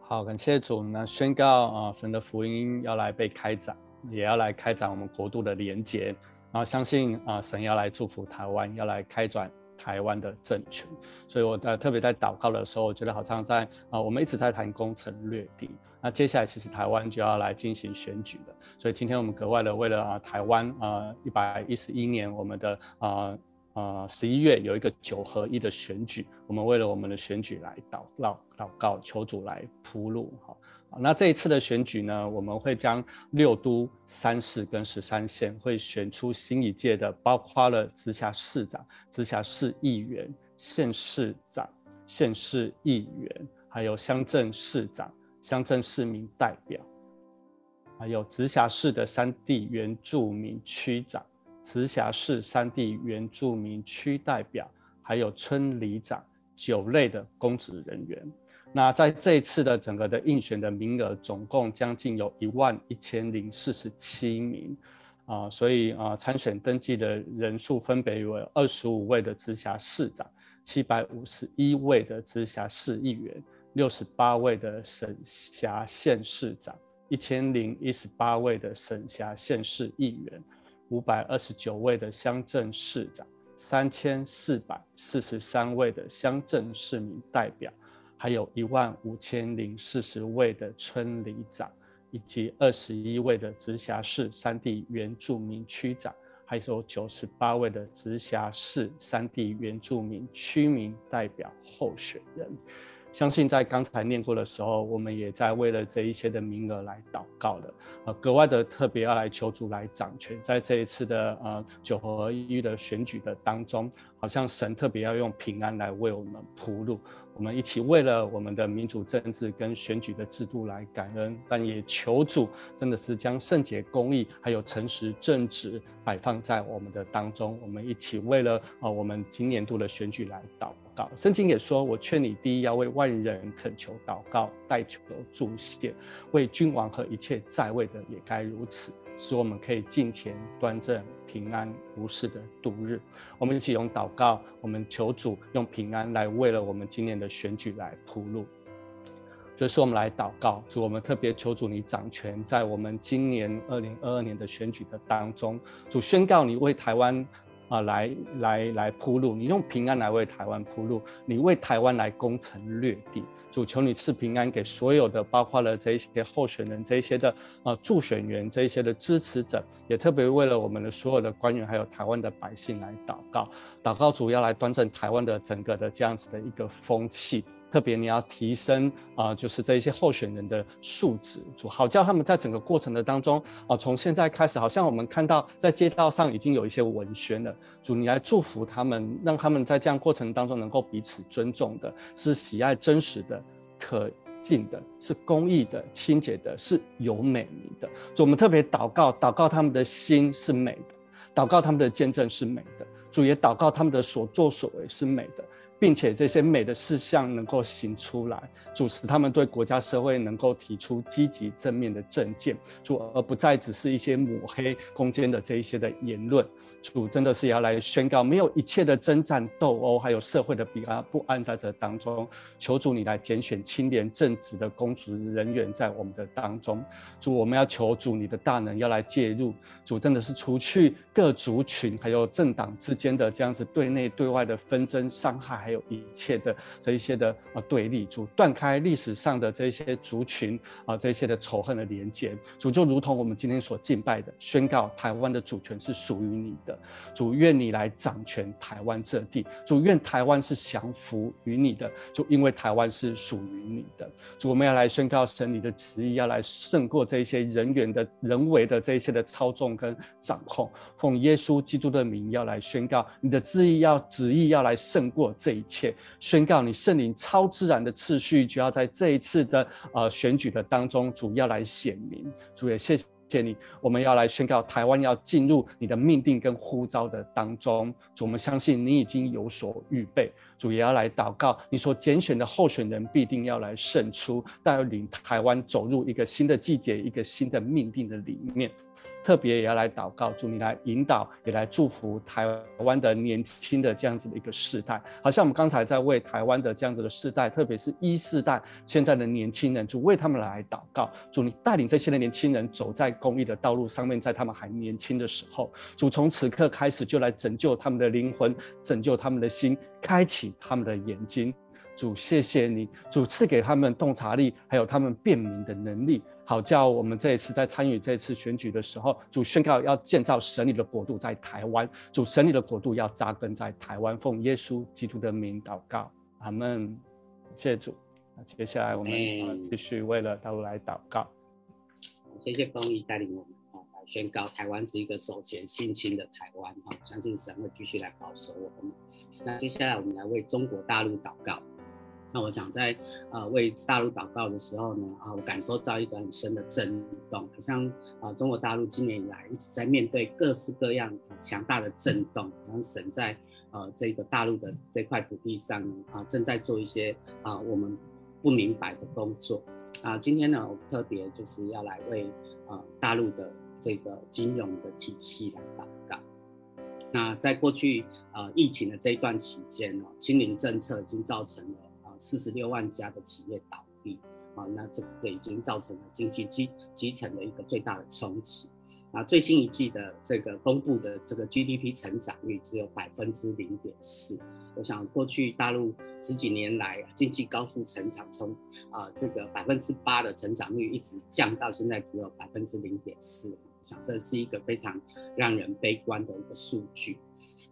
好，感谢主呢，宣告啊，神的福音要来被开展，也要来开展我们国度的连结。然后相信啊，神要来祝福台湾，要来开转台湾的政权。所以我在特别在祷告的时候，我觉得好像在啊，我们一直在谈攻城略地。那接下来其实台湾就要来进行选举了。所以今天我们格外的为了啊台湾啊一百一十一年我们的啊啊十一月有一个九合一的选举，我们为了我们的选举来祷告祷告，求主来铺路哈。那这一次的选举呢，我们会将六都、三市跟十三县会选出新一届的，包括了直辖市长、直辖市议员、县市长、县市议员，还有乡镇市长、乡镇市民代表，还有直辖市的三地原住民区长、直辖市三地原住民区代表，还有村里长九类的公职人员。那在这一次的整个的应选的名额，总共将近有一万一千零四十七名，啊，所以啊，参选登记的人数分别为二十五位的直辖市长，七百五十一位的直辖市议员，六十八位的省辖县市长，一千零一十八位的省辖县市议员，五百二十九位的乡镇市长，三千四百四十三位的乡镇市民代表。还有一万五千零四十位的村里长，以及二十一位的直辖市三地原住民区长，还有九十八位的直辖市三地原住民区民代表候选人。相信在刚才念过的时候，我们也在为了这一些的名额来祷告的。呃，格外的特别要来求主来掌权，在这一次的呃九合一的选举的当中，好像神特别要用平安来为我们铺路。我们一起为了我们的民主政治跟选举的制度来感恩，但也求主真的是将圣洁、公义还有诚实、正直摆放在我们的当中。我们一起为了啊，我们今年度的选举来祷告。圣经也说：“我劝你，第一要为万人恳求、祷告、代求、主谢，为君王和一切在位的也该如此。”使我们可以敬虔端正、平安无事的度日。我们一起用祷告，我们求主用平安来为了我们今年的选举来铺路。就是我们来祷告，主，我们特别求主你掌权在我们今年二零二二年的选举的当中。主宣告你为台湾啊来来来铺路，你用平安来为台湾铺路，你为台湾来攻城略地。主求你赐平安给所有的，包括了这一些候选人、这一些的啊助选员、这一些的支持者，也特别为了我们的所有的官员，还有台湾的百姓来祷告。祷告主要来端正台湾的整个的这样子的一个风气，特别你要提升啊，就是这一些候选人的素质，主好叫他们在整个过程的当中啊，从现在开始，好像我们看到在街道上已经有一些文宣了。主你来祝福他们，让他们在这样过程当中能够彼此尊重的，是喜爱真实的。可敬的，是公益的、清洁的，是有美名的。主，我们特别祷告，祷告他们的心是美的，祷告他们的见证是美的。主也祷告他们的所作所为是美的，并且这些美的事项能够行出来，主持他们对国家社会能够提出积极正面的政见，主而不再只是一些抹黑攻坚的这一些的言论。主真的是要来宣告，没有一切的征战斗殴，还有社会的不安不安在这当中。求主你来拣选清廉正直的公职人员在我们的当中。主，我们要求主你的大能要来介入。主真的是除去各族群还有政党之间的这样子对内对外的纷争伤害，还有一切的这一些的啊对立。主断开历史上的这些族群啊这些的仇恨的连接。主就如同我们今天所敬拜的，宣告台湾的主权是属于你的。主愿你来掌权台湾这地，主愿台湾是降服于你的，就因为台湾是属于你的。主，我们要来宣告神你的旨意，要来胜过这些人员的人为的这一些的操纵跟掌控。奉耶稣基督的名，要来宣告你的旨意要旨意要来胜过这一切。宣告你圣灵超自然的次序，就要在这一次的呃选举的当中，主要来显明。主也谢。建议，我们要来宣告台湾要进入你的命定跟呼召的当中。主，我们相信你已经有所预备。主也要来祷告，你所拣选的候选人必定要来胜出，带领台湾走入一个新的季节，一个新的命定的里面。特别也要来祷告，主你来引导，也来祝福台湾的年轻的这样子的一个世代。好像我们刚才在为台湾的这样子的世代，特别是一世代现在的年轻人，主为他们来祷告，主你带领这些的年轻人走在公益的道路上面，在他们还年轻的时候，主从此刻开始就来拯救他们的灵魂，拯救他们的心，开启他们的眼睛。主谢谢你，主赐给他们洞察力，还有他们辨明的能力。好，叫我们这一次在参与这次选举的时候，主宣告要建造神你的国度在台湾，主神你的国度要扎根在台湾，奉耶稣基督的名祷告，阿门。谢谢主。那接下来我们继续为了大陆来祷告。谢谢丰毅带领我们啊，来宣告台湾是一个手前信心的台湾啊，相信神会继续来保守我们。那接下来我们来为中国大陆祷告。那我想在呃为大陆祷告的时候呢，啊，我感受到一个很深的震动，好像啊中国大陆今年以来一直在面对各式各样强大的震动，然后神在呃这个大陆的这块土地上，啊正在做一些啊我们不明白的工作，啊今天呢我特别就是要来为啊大陆的这个金融的体系来祷告。那在过去啊疫情的这一段期间呢，清零政策已经造成了。四十六万家的企业倒闭，啊，那这个已经造成了经济基基层的一个最大的冲击。啊，最新一季的这个公布的这个 GDP 成长率只有百分之零点四。我想过去大陆十几年来经济高速成长，从啊这个百分之八的成长率一直降到现在只有百分之零点四。我想这是一个非常让人悲观的一个数据。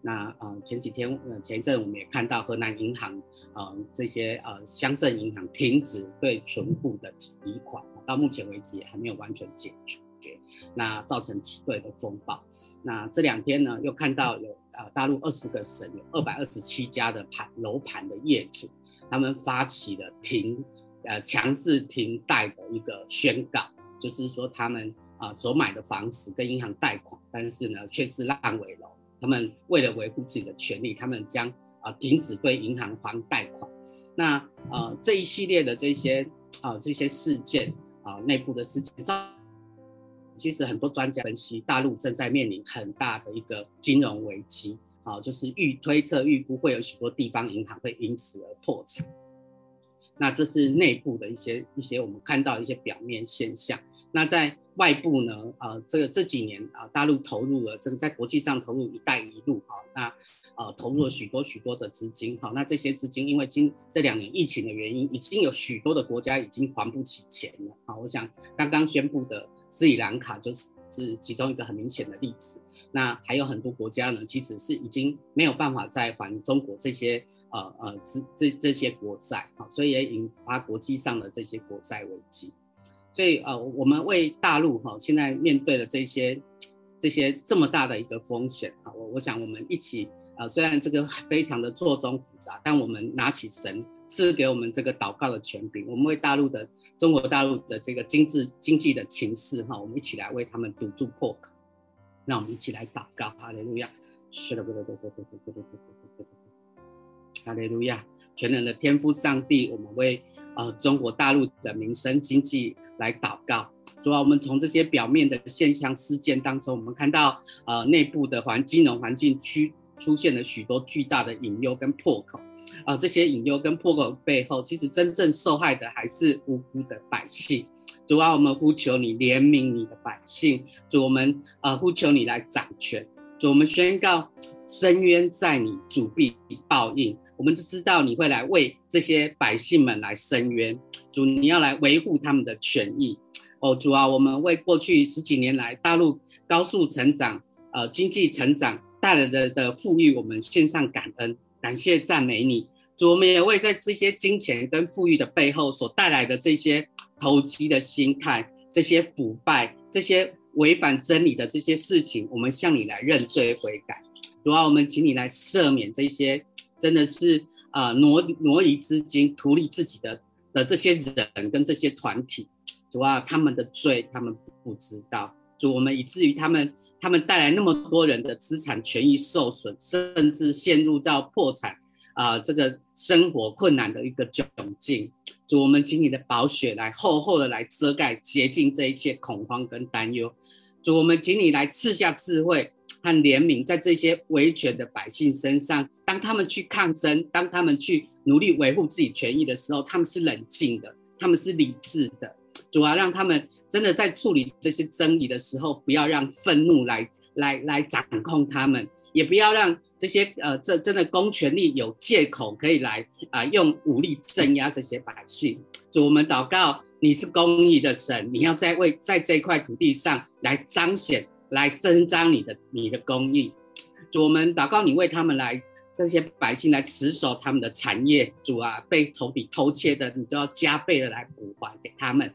那呃前几天呃前一阵我们也看到河南银行呃这些呃乡镇银行停止对存户的提款，到目前为止也还没有完全解决，那造成挤兑的风暴。那这两天呢又看到有呃大陆二十个省有二百二十七家的盘楼盘的业主，他们发起了停呃强制停贷的一个宣告，就是说他们啊、所买的房子跟银行贷款，但是呢却是烂尾楼。他们为了维护自己的权利，他们将啊、停止对银行还贷款。那呃这一系列的这些啊、这些事件啊、内部的事件，其实很多专家分析，大陆正在面临很大的一个金融危机啊、就是预推测预估会有许多地方银行会因此而破产。那这是内部的一些一些我们看到一些表面现象。那在外部呢？呃，这个这几年啊、大陆投入了这个在国际上投入“一带一路”哈、哦，那呃投入了许多许多的资金哈、那这些资金因为今这两年疫情的原因，已经有许多的国家已经还不起钱了啊、我想刚刚宣布的斯里兰卡就是是其中一个很明显的例子。那还有很多国家呢，其实是已经没有办法再还中国这些呃呃这这这些国债啊、所以也引发国际上的这些国债危机。所以呃，我们为大陆哈，现在面对的这些这些这么大的一个风险啊，我我想我们一起啊，虽然这个非常的错综复杂，但我们拿起神赐给我们这个祷告的权柄，我们为大陆的中国大陆的这个经济经济的情势哈，我们一起来为他们堵住破口，让我们一起来祷告，哈利路亚，是的，哈利路亚，全能的天父上帝，我们为呃中国大陆的民生经济。来祷告。主要我们从这些表面的现象事件当中，我们看到呃内部的环金融环境区出现了许多巨大的隐忧跟破口，啊、这些隐忧跟破口背后，其实真正受害的还是无辜的百姓。主啊，我们呼求你怜悯你的百姓，主我们呃呼求你来掌权，主我们宣告伸冤在你，主必报应。我们就知道你会来为这些百姓们来伸冤，主你要来维护他们的权益。哦，主啊，我们为过去十几年来大陆高速成长、呃经济成长带来的的富裕，我们献上感恩，感谢赞美你。主，我们也为在这些金钱跟富裕的背后所带来的这些投机的心态、这些腐败、这些违反真理的这些事情，我们向你来认罪悔改。主啊，我们请你来赦免这些。真的是啊、呃，挪挪移资金、图利自己的的这些人跟这些团体，主啊，他们的罪他们不知道，主我们以至于他们他们带来那么多人的资产权益受损，甚至陷入到破产啊、这个生活困难的一个窘境。主，我们请你的宝血来厚厚的来遮盖洁净这一切恐慌跟担忧。主，我们请你来赐下智慧。和怜悯在这些维权的百姓身上，当他们去抗争，当他们去努力维护自己权益的时候，他们是冷静的，他们是理智的。主要让他们真的在处理这些争议的时候，不要让愤怒来来来掌控他们，也不要让这些呃这真的公权力有借口可以来啊、用武力镇压这些百姓。主，我们祷告，你是公义的神，你要在为在这块土地上来彰显。来伸张你的你的公义，主，我们祷告你为他们来这些百姓来持守他们的产业，主啊，被仇敌偷窃的，你都要加倍的来补还给他们。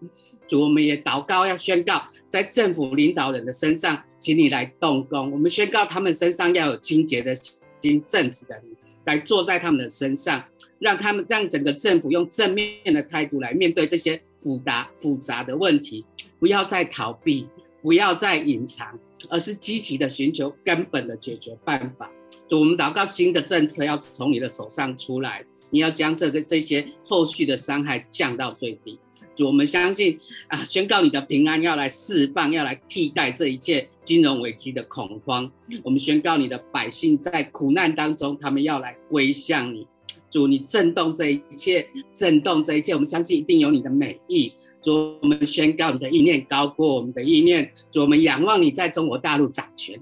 主，我们也祷告要宣告，在政府领导人的身上，请你来动工。我们宣告他们身上要有清洁的心、正直的灵来坐在他们的身上，让他们让整个政府用正面的态度来面对这些复杂复杂的问题，不要再逃避，不要再隐藏。而是积极的寻求根本的解决办法。主，我们祷告新的政策要从你的手上出来，你要将这个这些后续的伤害降到最低。主，我们相信啊，宣告你的平安要来释放，要来替代这一切金融危机的恐慌。我们宣告你的百姓在苦难当中，他们要来归向你。主，你震动这一切，震动这一切，我们相信一定有你的美意。主，我们宣告你的意念高过我们的意念。主，我们仰望你在中国大陆掌权，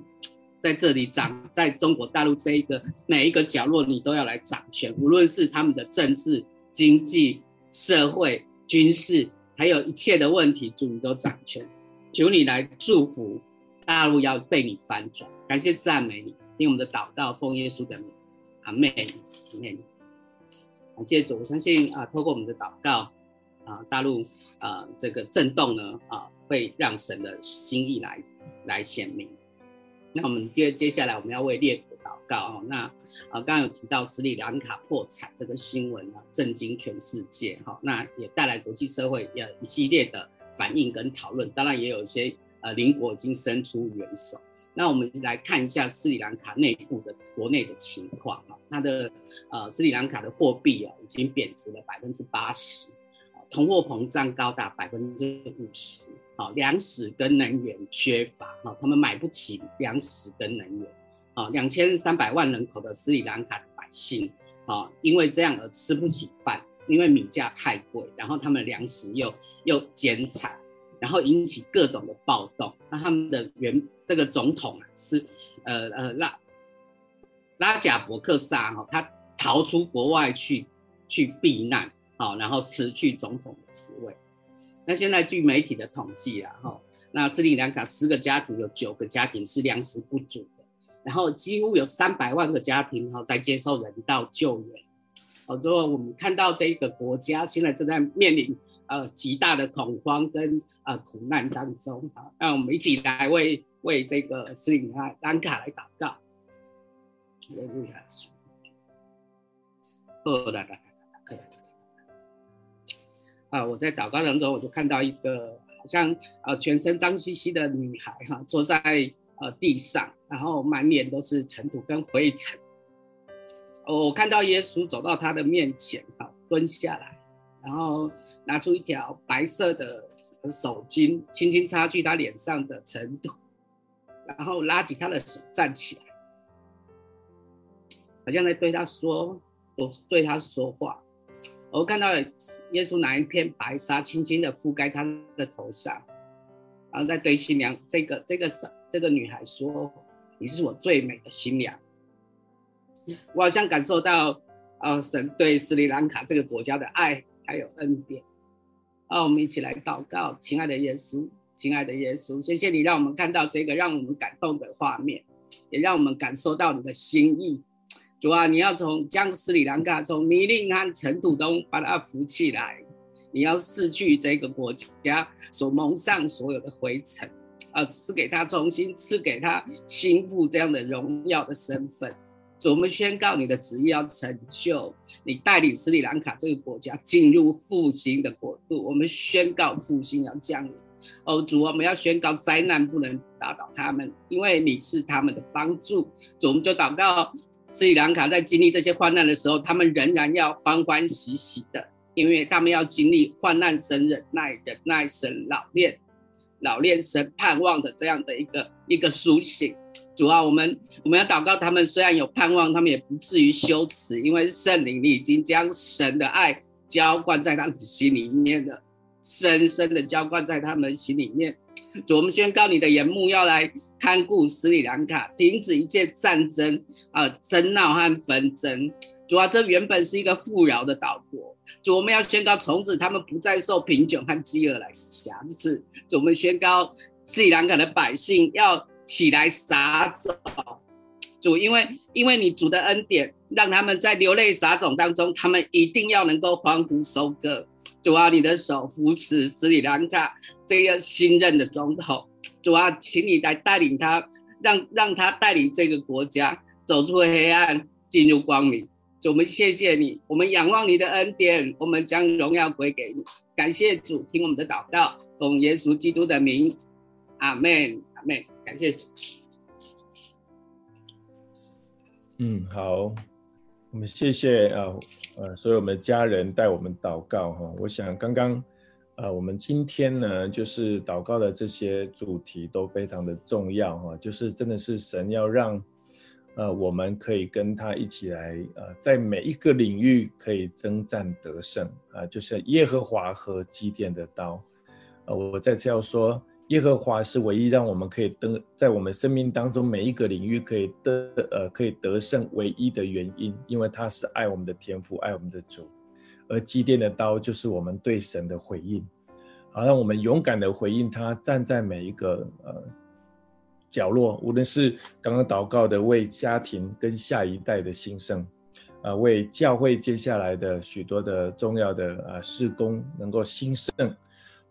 在这里掌，在中国大陆这一个每一个角落，你都要来掌权。无论是他们的政治、经济、社会、军事，还有一切的问题，主你都掌权。求你来祝福大陆，要被你翻转。感谢赞美你，听我们的祷告，奉耶稣的名，阿门，阿门。感谢主，我相信啊，透过我们的祷告。啊，大陆啊，这个震动呢，啊，会让神的心意来来显明。那我们接接下来我们要为列国祷告哦。那啊，刚刚有提到斯里兰卡破产这个新闻啊，震惊全世界哈。那也带来国际社会呃一系列的反应跟讨论。当然也有一些呃邻国已经伸出援手。那我们来看一下斯里兰卡内部的国内的情况哈。它的呃斯里兰卡的货币啊，已经贬值了百分之八十。通货膨胀高达百分之五十，好，粮食跟能源缺乏，好，他们买不起粮食跟能源，啊，两千三百万人口的斯里兰卡百姓，啊，因为这样而吃不起饭，因为米价太贵，然后他们粮食又又减产，然后引起各种的暴动，那他们的原这个总统啊是，呃呃拉拉贾伯克萨哈，他逃出国外去去避难。好，然后辞去总统的职位。那现在据媒体的统计啊，哈，那斯里兰卡十个家庭有九个家庭是粮食不足的，然后几乎有三百万个家庭哈在接受人道救援。好，之后我们看到这个国家现在正在面临呃极大的恐慌跟呃苦难当中。啊，那我们一起来为为这个斯里兰卡来祷告。哦，来来来来。啊！我在祷告当中，我就看到一个好像呃全身脏兮兮的女孩哈，坐在呃地上，然后满脸都是尘土跟灰尘。我看到耶稣走到她的面前，哈，蹲下来，然后拿出一条白色的手巾，轻轻擦去他脸上的尘土，然后拉起他的手站起来，好像在对他说，我对他说话。我看到了耶稣拿一片白纱，轻轻的覆盖他的头上，然后再对新娘这个这个这个女孩说：“你是我最美的新娘。”我好像感受到，呃，神对斯里兰卡这个国家的爱还有恩典。啊，我们一起来祷告，亲爱的耶稣，亲爱的耶稣，谢谢你让我们看到这个让我们感动的画面，也让我们感受到你的心意。主啊，你要从将斯里兰卡从泥泞和尘土中把它扶起来，你要拭去这个国家所蒙上所有的灰尘，啊，赐给他重新赐给他心腹这样的荣耀的身份。主，我们宣告你的旨意要成就，你带领斯里兰卡这个国家进入复兴的国度。我们宣告复兴要降临。哦，主，我们要宣告灾难不能打倒他们，因为你是他们的帮助。主，我们就祷告。斯里兰卡在经历这些患难的时候，他们仍然要欢欢喜喜的，因为他们要经历患难生忍耐，忍耐生老练，老练生盼望的这样的一个一个苏醒。主啊，我们我们要祷告，他们虽然有盼望，他们也不至于羞耻，因为圣灵你已经将神的爱浇灌在他们心里面了，深深的浇灌在他们心里面。主，我们宣告你的眼目要来看顾斯里兰卡，停止一切战争啊、争闹和纷争。主啊，这原本是一个富饶的岛国。主，我们要宣告从此他们不再受贫穷和饥饿来挟持。主，我们宣告斯里兰卡的百姓要起来撒种。主，因为因为你主的恩典，让他们在流泪撒种当中，他们一定要能够欢呼收割。主啊，你的手扶持斯里兰卡这个新任的总统。主啊，请你来带领他，让让他带领这个国家走出黑暗，进入光明。主，我们谢谢你，我们仰望你的恩典，我们将荣耀归给你。感谢主，听我们的祷告，奉耶稣基督的名，阿门，阿门。感谢主。嗯，好。我们谢谢啊，呃，所有我们的家人带我们祷告哈。我想刚刚，呃，我们今天呢，就是祷告的这些主题都非常的重要哈，就是真的是神要让，呃，我们可以跟他一起来，呃，在每一个领域可以征战得胜啊，就是耶和华和基甸的刀，呃，我再次要说。耶和华是唯一让我们可以得在我们生命当中每一个领域可以得呃可以得胜唯一的原因，因为他是爱我们的天父，爱我们的主，而基甸的刀就是我们对神的回应，好让我们勇敢的回应他，站在每一个呃角落，无论是刚刚祷告的为家庭跟下一代的兴盛，啊、为教会接下来的许多的重要的啊事工能够兴盛，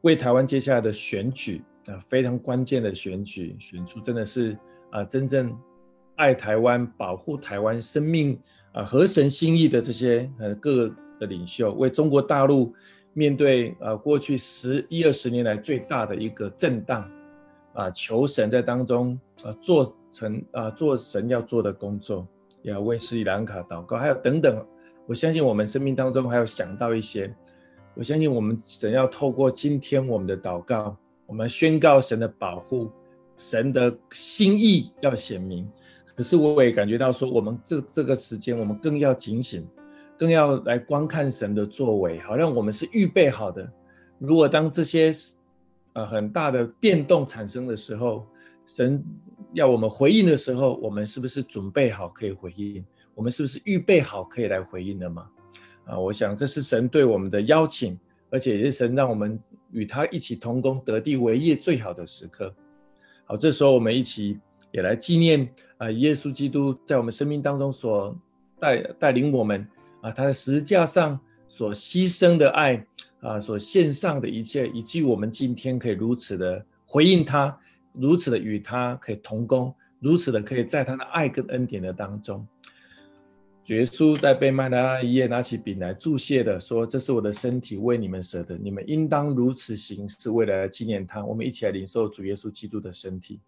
为台湾接下来的选举。啊，非常关键的选举，选出真的是啊，真正爱台湾、保护台湾生命啊，合神心意的这些呃各的领袖，为中国大陆面对啊过去十一二十年来最大的一个震荡啊，求神在当中啊做成啊做神要做的工作，也要为斯里兰卡祷告，还有等等，我相信我们生命当中还有想到一些，我相信我们神要透过今天我们的祷告。我们宣告神的保护，神的心意要显明。可是我也感觉到说，我们这这个时间，我们更要警醒，更要来观看神的作为，好让我们是预备好的。如果当这些呃很大的变动产生的时候，神要我们回应的时候，我们是不是准备好可以回应？我们是不是预备好可以来回应的吗？啊，我想这是神对我们的邀请。而且也是神让我们与他一起同工得地为业最好的时刻。好，这时候我们一起也来纪念啊，耶稣基督在我们生命当中所带带领我们啊，他在十字架上所牺牲的爱啊，所献上的一切，以及我们今天可以如此的回应他，如此的与他可以同工，如此的可以在他的爱跟恩典的当中。耶稣在被卖的那一夜，拿起饼来祝谢的说：“这是我的身体，为你们舍的，你们应当如此行，是为了纪念他。”我们一起来领受主耶稣基督的身体。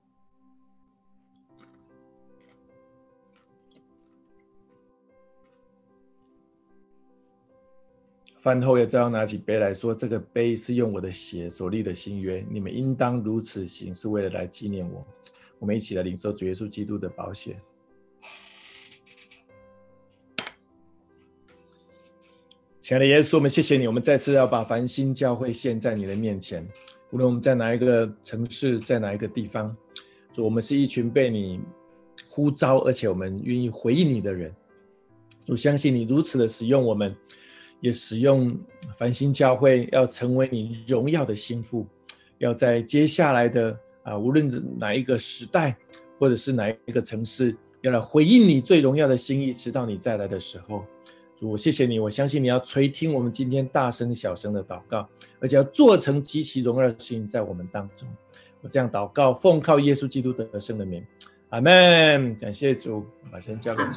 饭后也照样拿起杯来说：“这个杯是用我的血所立的新约，你们应当如此行，是为了来纪念我。”我们一起来领受主耶稣基督的宝血。亲爱的耶稣，我们谢谢你，我们再次要把繁星教会献在你的面前。无论我们在哪一个城市，在哪一个地方，主，我们是一群被你呼召，而且我们愿意回应你的人。主，相信你如此的使用我们，也使用繁星教会，要成为你荣耀的心腹，要在接下来的啊，无论哪一个时代，或者是哪一个城市，要来回应你最荣耀的心意，直到你再来的时候。主，我谢谢你，我相信你要垂听我们今天大声小声的祷告，而且要做成极其荣耀的事情在我们当中。我这样祷告，奉靠耶稣基督得胜的名，阿门。感谢主，把先交给你。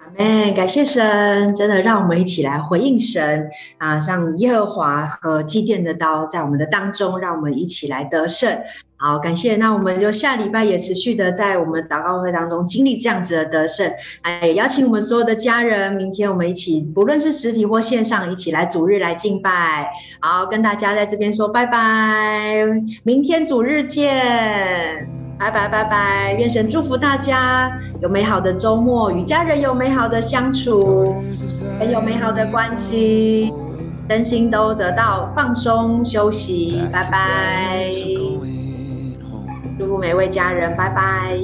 阿门。感谢神，真的让我们一起来回应神啊，像耶和华和基奠的刀在我们的当中，让我们一起来得胜。好，感谢。那我们就下礼拜也持续的在我们祷告会当中经历这样子的得胜。哎，邀请我们所有的家人，明天我们一起，不论是实体或线上，一起来主日来敬拜。好，跟大家在这边说拜拜，明天主日见，拜拜拜拜。愿神祝福大家有美好的周末，与家人有美好的相处，很有美好的关系，身心都得到放松休息。拜拜。祝福每位家人，拜拜。